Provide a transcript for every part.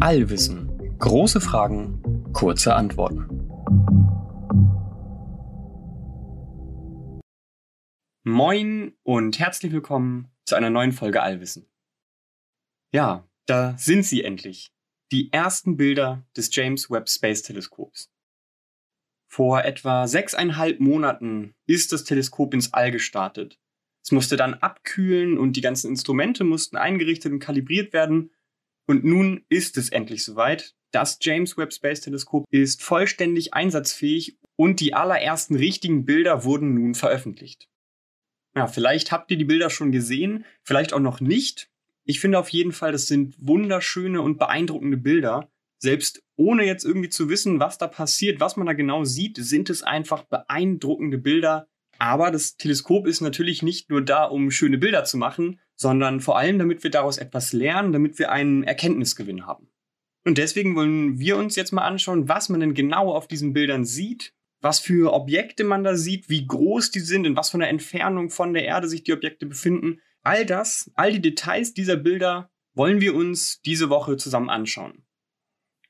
Allwissen. Große Fragen, kurze Antworten. Moin und herzlich willkommen zu einer neuen Folge Allwissen. Ja, da sind sie endlich. Die ersten Bilder des James Webb Space Teleskops. Vor etwa sechseinhalb Monaten ist das Teleskop ins All gestartet. Es musste dann abkühlen und die ganzen Instrumente mussten eingerichtet und kalibriert werden. Und nun ist es endlich soweit. Das James Webb Space Teleskop ist vollständig einsatzfähig und die allerersten richtigen Bilder wurden nun veröffentlicht. Ja, vielleicht habt ihr die Bilder schon gesehen, vielleicht auch noch nicht. Ich finde auf jeden Fall, das sind wunderschöne und beeindruckende Bilder. Selbst ohne jetzt irgendwie zu wissen, was da passiert, was man da genau sieht, sind es einfach beeindruckende Bilder. Aber das Teleskop ist natürlich nicht nur da, um schöne Bilder zu machen, sondern vor allem, damit wir daraus etwas lernen, damit wir einen Erkenntnisgewinn haben. Und deswegen wollen wir uns jetzt mal anschauen, was man denn genau auf diesen Bildern sieht, was für Objekte man da sieht, wie groß die sind, in was von der Entfernung von der Erde sich die Objekte befinden. All das, all die Details dieser Bilder wollen wir uns diese Woche zusammen anschauen.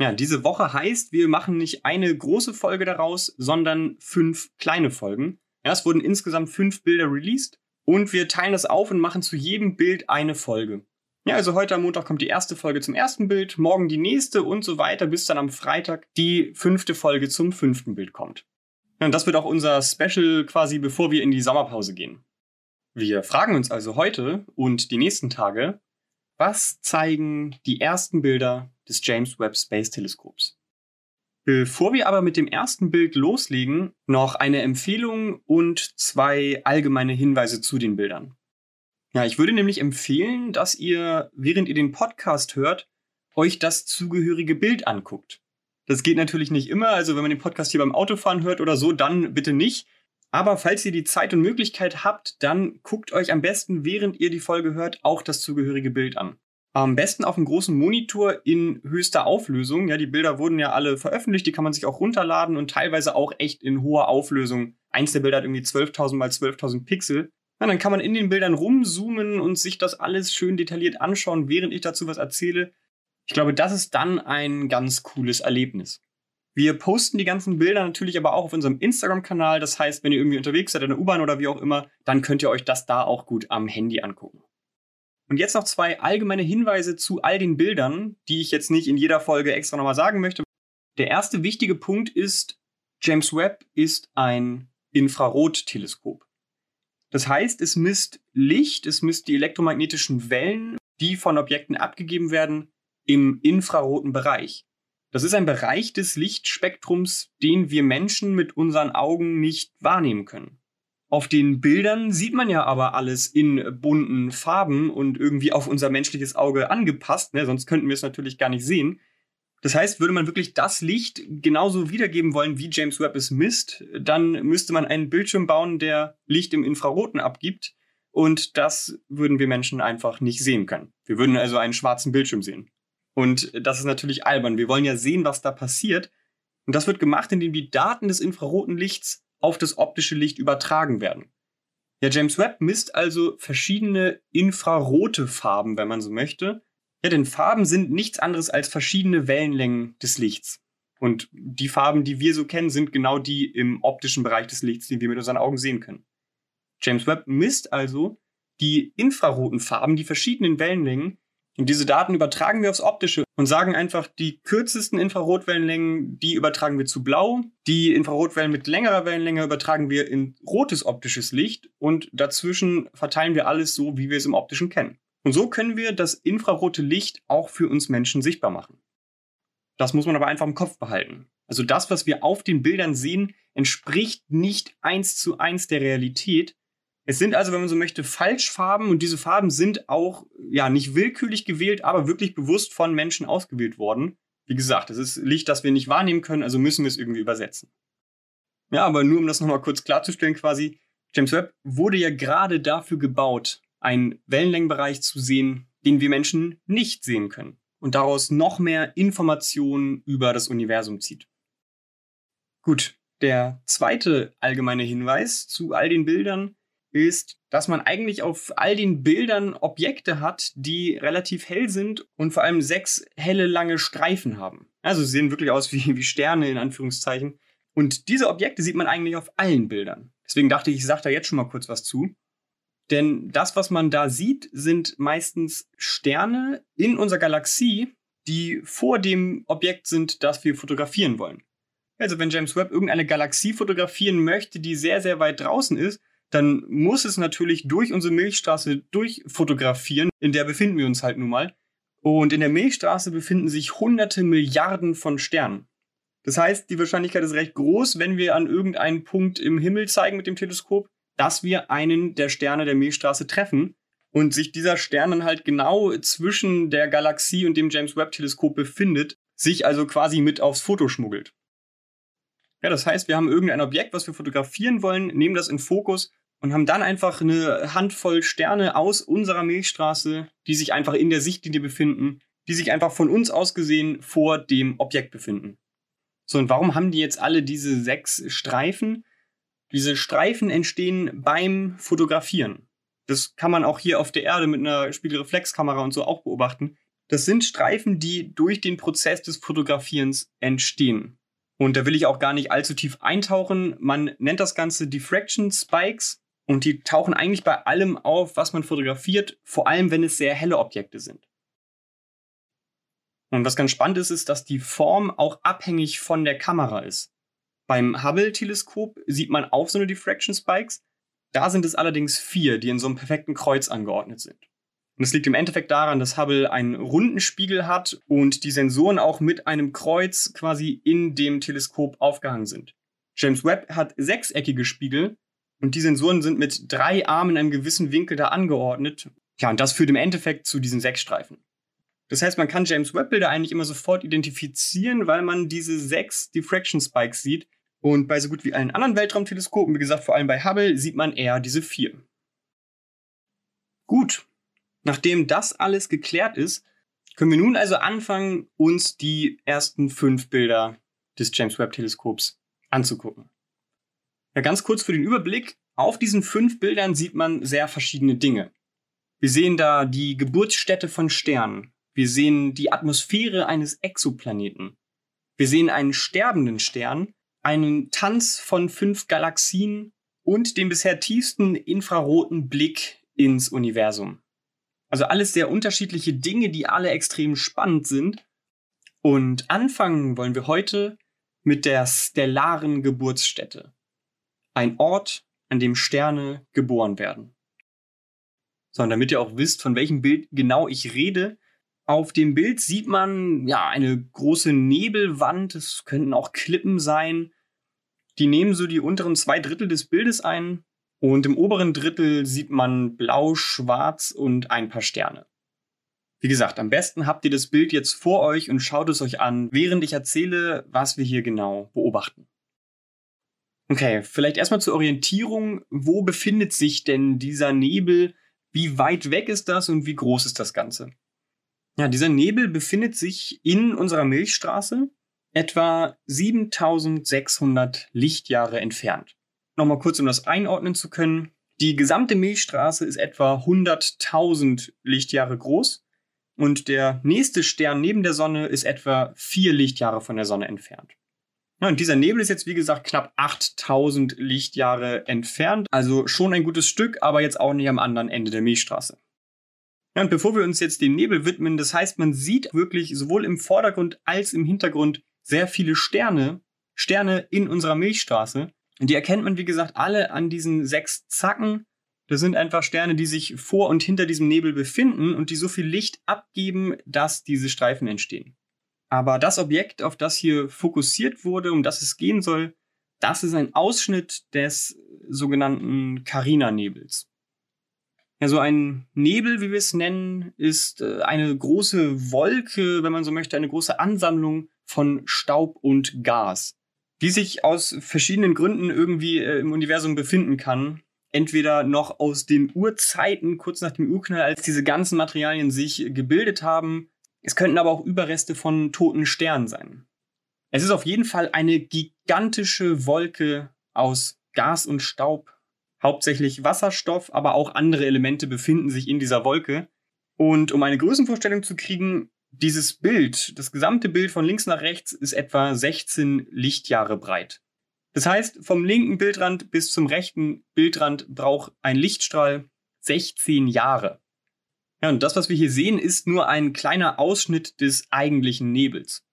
Ja, diese Woche heißt, wir machen nicht eine große Folge daraus, sondern fünf kleine Folgen. Ja, es wurden insgesamt fünf Bilder released und wir teilen das auf und machen zu jedem Bild eine Folge. Ja, also heute am Montag kommt die erste Folge zum ersten Bild, morgen die nächste und so weiter, bis dann am Freitag die fünfte Folge zum fünften Bild kommt. Ja, und das wird auch unser Special quasi, bevor wir in die Sommerpause gehen. Wir fragen uns also heute und die nächsten Tage, was zeigen die ersten Bilder des James Webb Space Teleskops? Bevor wir aber mit dem ersten Bild loslegen, noch eine Empfehlung und zwei allgemeine Hinweise zu den Bildern. Ja, ich würde nämlich empfehlen, dass ihr, während ihr den Podcast hört, euch das zugehörige Bild anguckt. Das geht natürlich nicht immer. Also wenn man den Podcast hier beim Autofahren hört oder so, dann bitte nicht. Aber falls ihr die Zeit und Möglichkeit habt, dann guckt euch am besten, während ihr die Folge hört, auch das zugehörige Bild an. Am besten auf einem großen Monitor in höchster Auflösung. Ja, die Bilder wurden ja alle veröffentlicht, die kann man sich auch runterladen und teilweise auch echt in hoher Auflösung. Eins der Bilder hat irgendwie 12.000 mal 12.000 Pixel. Ja, dann kann man in den Bildern rumzoomen und sich das alles schön detailliert anschauen, während ich dazu was erzähle. Ich glaube, das ist dann ein ganz cooles Erlebnis. Wir posten die ganzen Bilder natürlich aber auch auf unserem Instagram-Kanal. Das heißt, wenn ihr irgendwie unterwegs seid in der U-Bahn oder wie auch immer, dann könnt ihr euch das da auch gut am Handy angucken. Und jetzt noch zwei allgemeine Hinweise zu all den Bildern, die ich jetzt nicht in jeder Folge extra nochmal sagen möchte. Der erste wichtige Punkt ist, James Webb ist ein Infrarotteleskop. Das heißt, es misst Licht, es misst die elektromagnetischen Wellen, die von Objekten abgegeben werden, im infraroten Bereich. Das ist ein Bereich des Lichtspektrums, den wir Menschen mit unseren Augen nicht wahrnehmen können. Auf den Bildern sieht man ja aber alles in bunten Farben und irgendwie auf unser menschliches Auge angepasst, ne? sonst könnten wir es natürlich gar nicht sehen. Das heißt, würde man wirklich das Licht genauso wiedergeben wollen, wie James Webb es misst, dann müsste man einen Bildschirm bauen, der Licht im Infraroten abgibt. Und das würden wir Menschen einfach nicht sehen können. Wir würden also einen schwarzen Bildschirm sehen. Und das ist natürlich albern. Wir wollen ja sehen, was da passiert. Und das wird gemacht, indem die Daten des infraroten Lichts auf das optische Licht übertragen werden. Ja, James Webb misst also verschiedene infrarote Farben, wenn man so möchte. Ja, denn Farben sind nichts anderes als verschiedene Wellenlängen des Lichts. Und die Farben, die wir so kennen, sind genau die im optischen Bereich des Lichts, die wir mit unseren Augen sehen können. James Webb misst also die infraroten Farben, die verschiedenen Wellenlängen, und diese Daten übertragen wir aufs Optische und sagen einfach, die kürzesten Infrarotwellenlängen, die übertragen wir zu blau. Die Infrarotwellen mit längerer Wellenlänge übertragen wir in rotes optisches Licht und dazwischen verteilen wir alles so, wie wir es im Optischen kennen. Und so können wir das infrarote Licht auch für uns Menschen sichtbar machen. Das muss man aber einfach im Kopf behalten. Also das, was wir auf den Bildern sehen, entspricht nicht eins zu eins der Realität, es sind also, wenn man so möchte, Falschfarben und diese Farben sind auch ja nicht willkürlich gewählt, aber wirklich bewusst von Menschen ausgewählt worden. Wie gesagt, es ist Licht, das wir nicht wahrnehmen können, also müssen wir es irgendwie übersetzen. Ja, aber nur um das nochmal kurz klarzustellen, quasi, James Webb wurde ja gerade dafür gebaut, einen Wellenlängenbereich zu sehen, den wir Menschen nicht sehen können und daraus noch mehr Informationen über das Universum zieht. Gut, der zweite allgemeine Hinweis zu all den Bildern ist, dass man eigentlich auf all den Bildern Objekte hat, die relativ hell sind und vor allem sechs helle lange Streifen haben. Also sie sehen wirklich aus wie, wie Sterne in Anführungszeichen. Und diese Objekte sieht man eigentlich auf allen Bildern. Deswegen dachte ich, ich sage da jetzt schon mal kurz was zu. Denn das, was man da sieht, sind meistens Sterne in unserer Galaxie, die vor dem Objekt sind, das wir fotografieren wollen. Also wenn James Webb irgendeine Galaxie fotografieren möchte, die sehr, sehr weit draußen ist, dann muss es natürlich durch unsere Milchstraße durchfotografieren. In der befinden wir uns halt nun mal. Und in der Milchstraße befinden sich hunderte Milliarden von Sternen. Das heißt, die Wahrscheinlichkeit ist recht groß, wenn wir an irgendeinen Punkt im Himmel zeigen mit dem Teleskop, dass wir einen der Sterne der Milchstraße treffen und sich dieser Stern dann halt genau zwischen der Galaxie und dem James Webb Teleskop befindet, sich also quasi mit aufs Foto schmuggelt. Ja, das heißt, wir haben irgendein Objekt, was wir fotografieren wollen, nehmen das in Fokus und haben dann einfach eine Handvoll Sterne aus unserer Milchstraße, die sich einfach in der Sichtlinie befinden, die sich einfach von uns aus gesehen vor dem Objekt befinden. So, und warum haben die jetzt alle diese sechs Streifen? Diese Streifen entstehen beim Fotografieren. Das kann man auch hier auf der Erde mit einer Spiegelreflexkamera und so auch beobachten. Das sind Streifen, die durch den Prozess des Fotografierens entstehen. Und da will ich auch gar nicht allzu tief eintauchen. Man nennt das Ganze Diffraction Spikes und die tauchen eigentlich bei allem auf, was man fotografiert, vor allem wenn es sehr helle Objekte sind. Und was ganz spannend ist, ist, dass die Form auch abhängig von der Kamera ist. Beim Hubble-Teleskop sieht man auch so eine Diffraction Spikes. Da sind es allerdings vier, die in so einem perfekten Kreuz angeordnet sind. Und es liegt im Endeffekt daran, dass Hubble einen runden Spiegel hat und die Sensoren auch mit einem Kreuz quasi in dem Teleskop aufgehangen sind. James Webb hat sechseckige Spiegel und die Sensoren sind mit drei Armen in einem gewissen Winkel da angeordnet. Ja, und das führt im Endeffekt zu diesen sechs Streifen. Das heißt, man kann James Webb-Bilder eigentlich immer sofort identifizieren, weil man diese sechs Diffraction Spikes sieht. Und bei so gut wie allen anderen Weltraumteleskopen, wie gesagt, vor allem bei Hubble, sieht man eher diese vier. Gut, nachdem das alles geklärt ist, können wir nun also anfangen, uns die ersten fünf Bilder des James Webb-Teleskops anzugucken. Ja, ganz kurz für den Überblick. Auf diesen fünf Bildern sieht man sehr verschiedene Dinge. Wir sehen da die Geburtsstätte von Sternen, wir sehen die Atmosphäre eines Exoplaneten. Wir sehen einen sterbenden Stern, einen Tanz von fünf Galaxien und den bisher tiefsten infraroten Blick ins Universum. Also alles sehr unterschiedliche Dinge, die alle extrem spannend sind. Und anfangen wollen wir heute mit der stellaren Geburtsstätte. Ein Ort, an dem Sterne geboren werden. So, und damit ihr auch wisst, von welchem Bild genau ich rede, auf dem Bild sieht man ja eine große Nebelwand. Es könnten auch Klippen sein. Die nehmen so die unteren zwei Drittel des Bildes ein. Und im oberen Drittel sieht man blau, schwarz und ein paar Sterne. Wie gesagt, am besten habt ihr das Bild jetzt vor euch und schaut es euch an, während ich erzähle, was wir hier genau beobachten. Okay, vielleicht erstmal zur Orientierung. Wo befindet sich denn dieser Nebel? Wie weit weg ist das und wie groß ist das Ganze? Ja, dieser Nebel befindet sich in unserer Milchstraße etwa 7600 Lichtjahre entfernt. Nochmal kurz, um das einordnen zu können. Die gesamte Milchstraße ist etwa 100.000 Lichtjahre groß und der nächste Stern neben der Sonne ist etwa vier Lichtjahre von der Sonne entfernt. Ja, und dieser Nebel ist jetzt, wie gesagt, knapp 8000 Lichtjahre entfernt. Also schon ein gutes Stück, aber jetzt auch nicht am anderen Ende der Milchstraße. Ja, und bevor wir uns jetzt dem Nebel widmen, das heißt, man sieht wirklich sowohl im Vordergrund als im Hintergrund sehr viele Sterne, Sterne in unserer Milchstraße. Die erkennt man, wie gesagt, alle an diesen sechs Zacken. Das sind einfach Sterne, die sich vor und hinter diesem Nebel befinden und die so viel Licht abgeben, dass diese Streifen entstehen. Aber das Objekt, auf das hier fokussiert wurde, um das es gehen soll, das ist ein Ausschnitt des sogenannten Carina-Nebels. Ja, so ein Nebel, wie wir es nennen, ist äh, eine große Wolke, wenn man so möchte, eine große Ansammlung von Staub und Gas, die sich aus verschiedenen Gründen irgendwie äh, im Universum befinden kann. Entweder noch aus den Urzeiten, kurz nach dem Urknall, als diese ganzen Materialien sich gebildet haben. Es könnten aber auch Überreste von toten Sternen sein. Es ist auf jeden Fall eine gigantische Wolke aus Gas und Staub Hauptsächlich Wasserstoff, aber auch andere Elemente befinden sich in dieser Wolke. Und um eine Größenvorstellung zu kriegen, dieses Bild, das gesamte Bild von links nach rechts ist etwa 16 Lichtjahre breit. Das heißt, vom linken Bildrand bis zum rechten Bildrand braucht ein Lichtstrahl 16 Jahre. Ja, und das, was wir hier sehen, ist nur ein kleiner Ausschnitt des eigentlichen Nebels.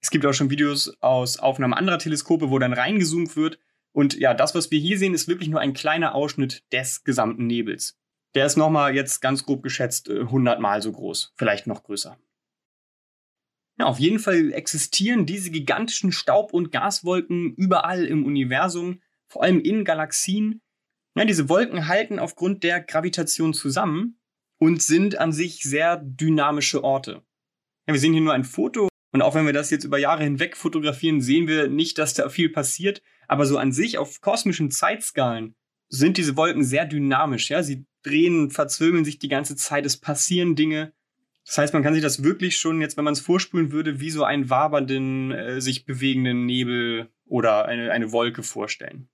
Es gibt auch schon Videos aus Aufnahmen anderer Teleskope, wo dann reingezoomt wird. Und ja, das, was wir hier sehen, ist wirklich nur ein kleiner Ausschnitt des gesamten Nebels. Der ist nochmal jetzt ganz grob geschätzt 100 äh, Mal so groß, vielleicht noch größer. Ja, auf jeden Fall existieren diese gigantischen Staub- und Gaswolken überall im Universum, vor allem in Galaxien. Ja, diese Wolken halten aufgrund der Gravitation zusammen und sind an sich sehr dynamische Orte. Ja, wir sehen hier nur ein Foto und auch wenn wir das jetzt über Jahre hinweg fotografieren, sehen wir nicht, dass da viel passiert. Aber so an sich auf kosmischen Zeitskalen sind diese Wolken sehr dynamisch. Ja, sie drehen, verzwirbeln sich die ganze Zeit, es passieren Dinge. Das heißt, man kann sich das wirklich schon jetzt, wenn man es vorspulen würde, wie so einen wabernden, äh, sich bewegenden Nebel oder eine, eine Wolke vorstellen.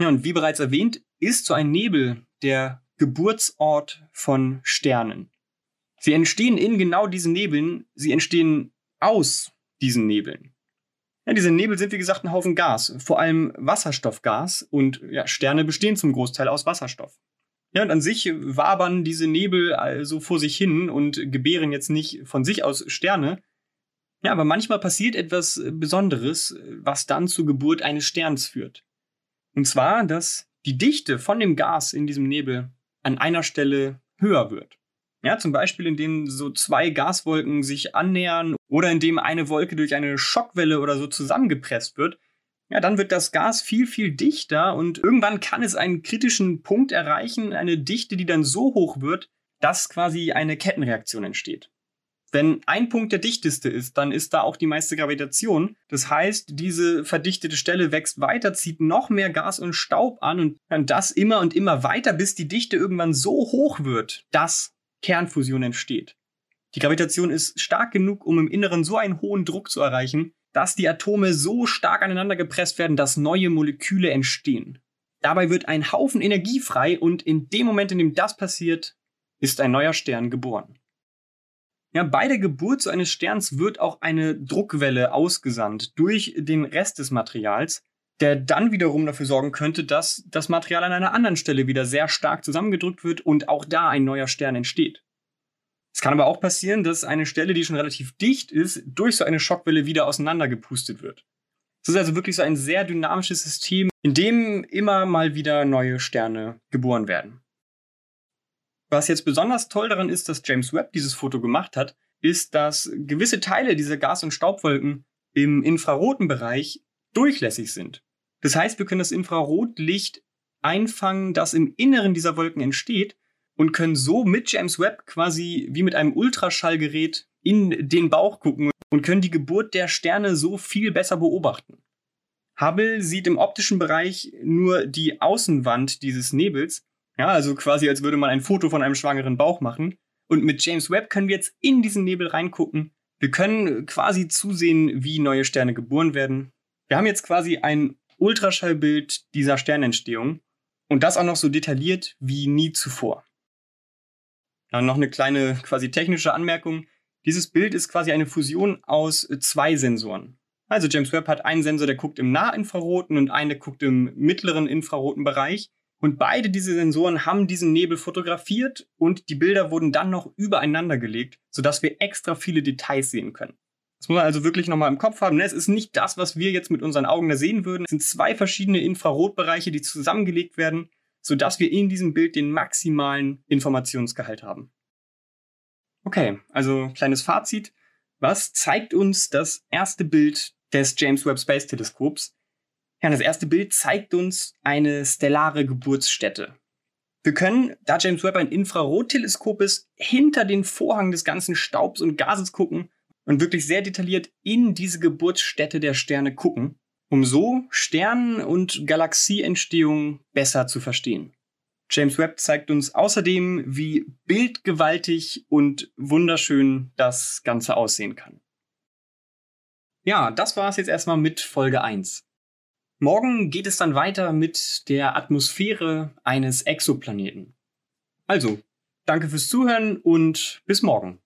Ja, und wie bereits erwähnt, ist so ein Nebel der Geburtsort von Sternen. Sie entstehen in genau diesen Nebeln, sie entstehen aus diesen Nebeln. Ja, diese Nebel sind wie gesagt ein Haufen Gas, vor allem Wasserstoffgas und ja, Sterne bestehen zum Großteil aus Wasserstoff. Ja, und an sich wabern diese Nebel also vor sich hin und gebären jetzt nicht von sich aus Sterne. Ja, aber manchmal passiert etwas Besonderes, was dann zur Geburt eines Sterns führt. Und zwar, dass die Dichte von dem Gas in diesem Nebel an einer Stelle höher wird. Ja, zum Beispiel, indem so zwei Gaswolken sich annähern oder indem eine Wolke durch eine Schockwelle oder so zusammengepresst wird ja, dann wird das Gas viel, viel dichter und irgendwann kann es einen kritischen Punkt erreichen, eine Dichte, die dann so hoch wird, dass quasi eine Kettenreaktion entsteht. Wenn ein Punkt der dichteste ist, dann ist da auch die meiste Gravitation. Das heißt, diese verdichtete Stelle wächst weiter, zieht noch mehr Gas und Staub an und dann das immer und immer weiter, bis die Dichte irgendwann so hoch wird, dass Kernfusion entsteht. Die Gravitation ist stark genug, um im Inneren so einen hohen Druck zu erreichen, dass die Atome so stark aneinander gepresst werden, dass neue Moleküle entstehen. Dabei wird ein Haufen Energie frei und in dem Moment, in dem das passiert, ist ein neuer Stern geboren. Ja, bei der Geburt so eines Sterns wird auch eine Druckwelle ausgesandt durch den Rest des Materials, der dann wiederum dafür sorgen könnte, dass das Material an einer anderen Stelle wieder sehr stark zusammengedrückt wird und auch da ein neuer Stern entsteht. Es kann aber auch passieren, dass eine Stelle, die schon relativ dicht ist, durch so eine Schockwelle wieder auseinandergepustet wird. Es ist also wirklich so ein sehr dynamisches System, in dem immer mal wieder neue Sterne geboren werden. Was jetzt besonders toll daran ist, dass James Webb dieses Foto gemacht hat, ist, dass gewisse Teile dieser Gas- und Staubwolken im infraroten Bereich durchlässig sind. Das heißt, wir können das Infrarotlicht einfangen, das im Inneren dieser Wolken entsteht und können so mit James Webb quasi wie mit einem Ultraschallgerät in den Bauch gucken und können die Geburt der Sterne so viel besser beobachten. Hubble sieht im optischen Bereich nur die Außenwand dieses Nebels, ja, also quasi als würde man ein Foto von einem schwangeren Bauch machen. Und mit James Webb können wir jetzt in diesen Nebel reingucken. Wir können quasi zusehen, wie neue Sterne geboren werden. Wir haben jetzt quasi ein Ultraschallbild dieser Sternentstehung und das auch noch so detailliert wie nie zuvor. Dann noch eine kleine quasi technische Anmerkung. Dieses Bild ist quasi eine Fusion aus zwei Sensoren. Also James Webb hat einen Sensor, der guckt im Nahinfraroten und einen, der guckt im mittleren infraroten Bereich. Und beide diese Sensoren haben diesen Nebel fotografiert und die Bilder wurden dann noch übereinander gelegt, sodass wir extra viele Details sehen können. Das muss man also wirklich nochmal im Kopf haben. Ne? Es ist nicht das, was wir jetzt mit unseren Augen da sehen würden. Es sind zwei verschiedene Infrarotbereiche, die zusammengelegt werden sodass wir in diesem Bild den maximalen Informationsgehalt haben. Okay, also kleines Fazit. Was zeigt uns das erste Bild des James Webb Space Teleskops? Ja, das erste Bild zeigt uns eine stellare Geburtsstätte. Wir können, da James Webb ein Infrarotteleskop ist, hinter den Vorhang des ganzen Staubs und Gases gucken und wirklich sehr detailliert in diese Geburtsstätte der Sterne gucken um so Sternen- und Galaxieentstehung besser zu verstehen. James Webb zeigt uns außerdem, wie bildgewaltig und wunderschön das Ganze aussehen kann. Ja, das war es jetzt erstmal mit Folge 1. Morgen geht es dann weiter mit der Atmosphäre eines Exoplaneten. Also, danke fürs Zuhören und bis morgen.